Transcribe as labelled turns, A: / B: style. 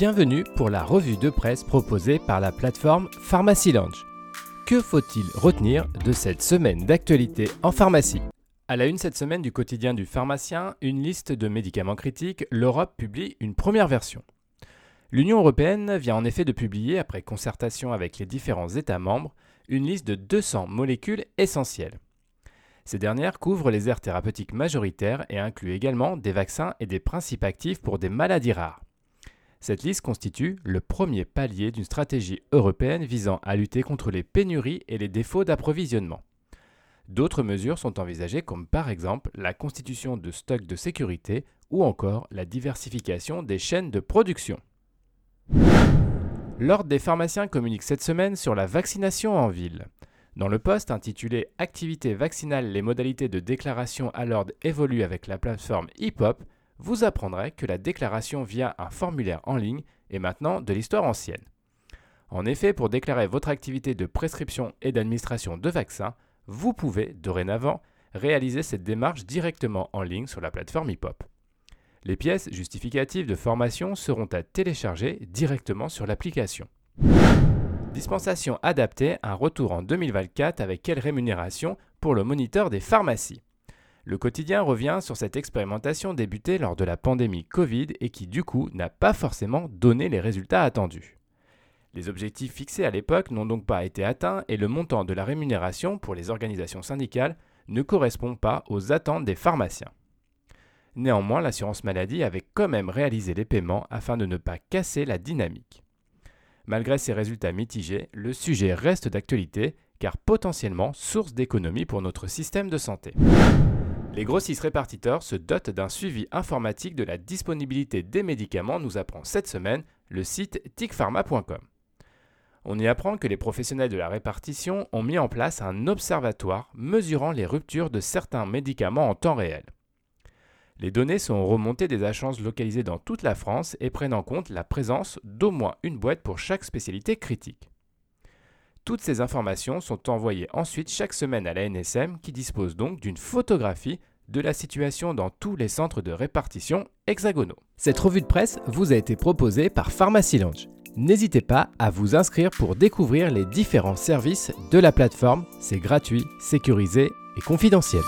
A: Bienvenue pour la revue de presse proposée par la plateforme Pharmacy Lounge. Que faut-il retenir de cette semaine d'actualité en pharmacie? À la une cette semaine du quotidien du pharmacien, une liste de médicaments critiques, l'Europe publie une première version. L'Union européenne vient en effet de publier, après concertation avec les différents États membres, une liste de 200 molécules essentielles. Ces dernières couvrent les aires thérapeutiques majoritaires et incluent également des vaccins et des principes actifs pour des maladies rares. Cette liste constitue le premier palier d'une stratégie européenne visant à lutter contre les pénuries et les défauts d'approvisionnement. D'autres mesures sont envisagées comme par exemple la constitution de stocks de sécurité ou encore la diversification des chaînes de production. L'Ordre des pharmaciens communique cette semaine sur la vaccination en ville. Dans le poste intitulé Activité vaccinale, les modalités de déclaration à l'ordre évoluent avec la plateforme HipHop, vous apprendrez que la déclaration via un formulaire en ligne est maintenant de l'histoire ancienne. En effet, pour déclarer votre activité de prescription et d'administration de vaccins, vous pouvez dorénavant réaliser cette démarche directement en ligne sur la plateforme HipHop. Les pièces justificatives de formation seront à télécharger directement sur l'application. Dispensation adaptée, un retour en 2024 avec quelle rémunération pour le moniteur des pharmacies? Le quotidien revient sur cette expérimentation débutée lors de la pandémie Covid et qui du coup n'a pas forcément donné les résultats attendus. Les objectifs fixés à l'époque n'ont donc pas été atteints et le montant de la rémunération pour les organisations syndicales ne correspond pas aux attentes des pharmaciens. Néanmoins, l'assurance maladie avait quand même réalisé les paiements afin de ne pas casser la dynamique. Malgré ces résultats mitigés, le sujet reste d'actualité car potentiellement source d'économie pour notre système de santé. Les grossistes répartiteurs se dotent d'un suivi informatique de la disponibilité des médicaments, nous apprend cette semaine le site ticpharma.com. On y apprend que les professionnels de la répartition ont mis en place un observatoire mesurant les ruptures de certains médicaments en temps réel. Les données sont remontées des agences localisées dans toute la France et prennent en compte la présence d'au moins une boîte pour chaque spécialité critique. Toutes ces informations sont envoyées ensuite chaque semaine à la NSM qui dispose donc d'une photographie de la situation dans tous les centres de répartition hexagonaux. Cette revue de presse vous a été proposée par Pharmacy Lounge. N'hésitez pas à vous inscrire pour découvrir les différents services de la plateforme. C'est gratuit, sécurisé et confidentiel.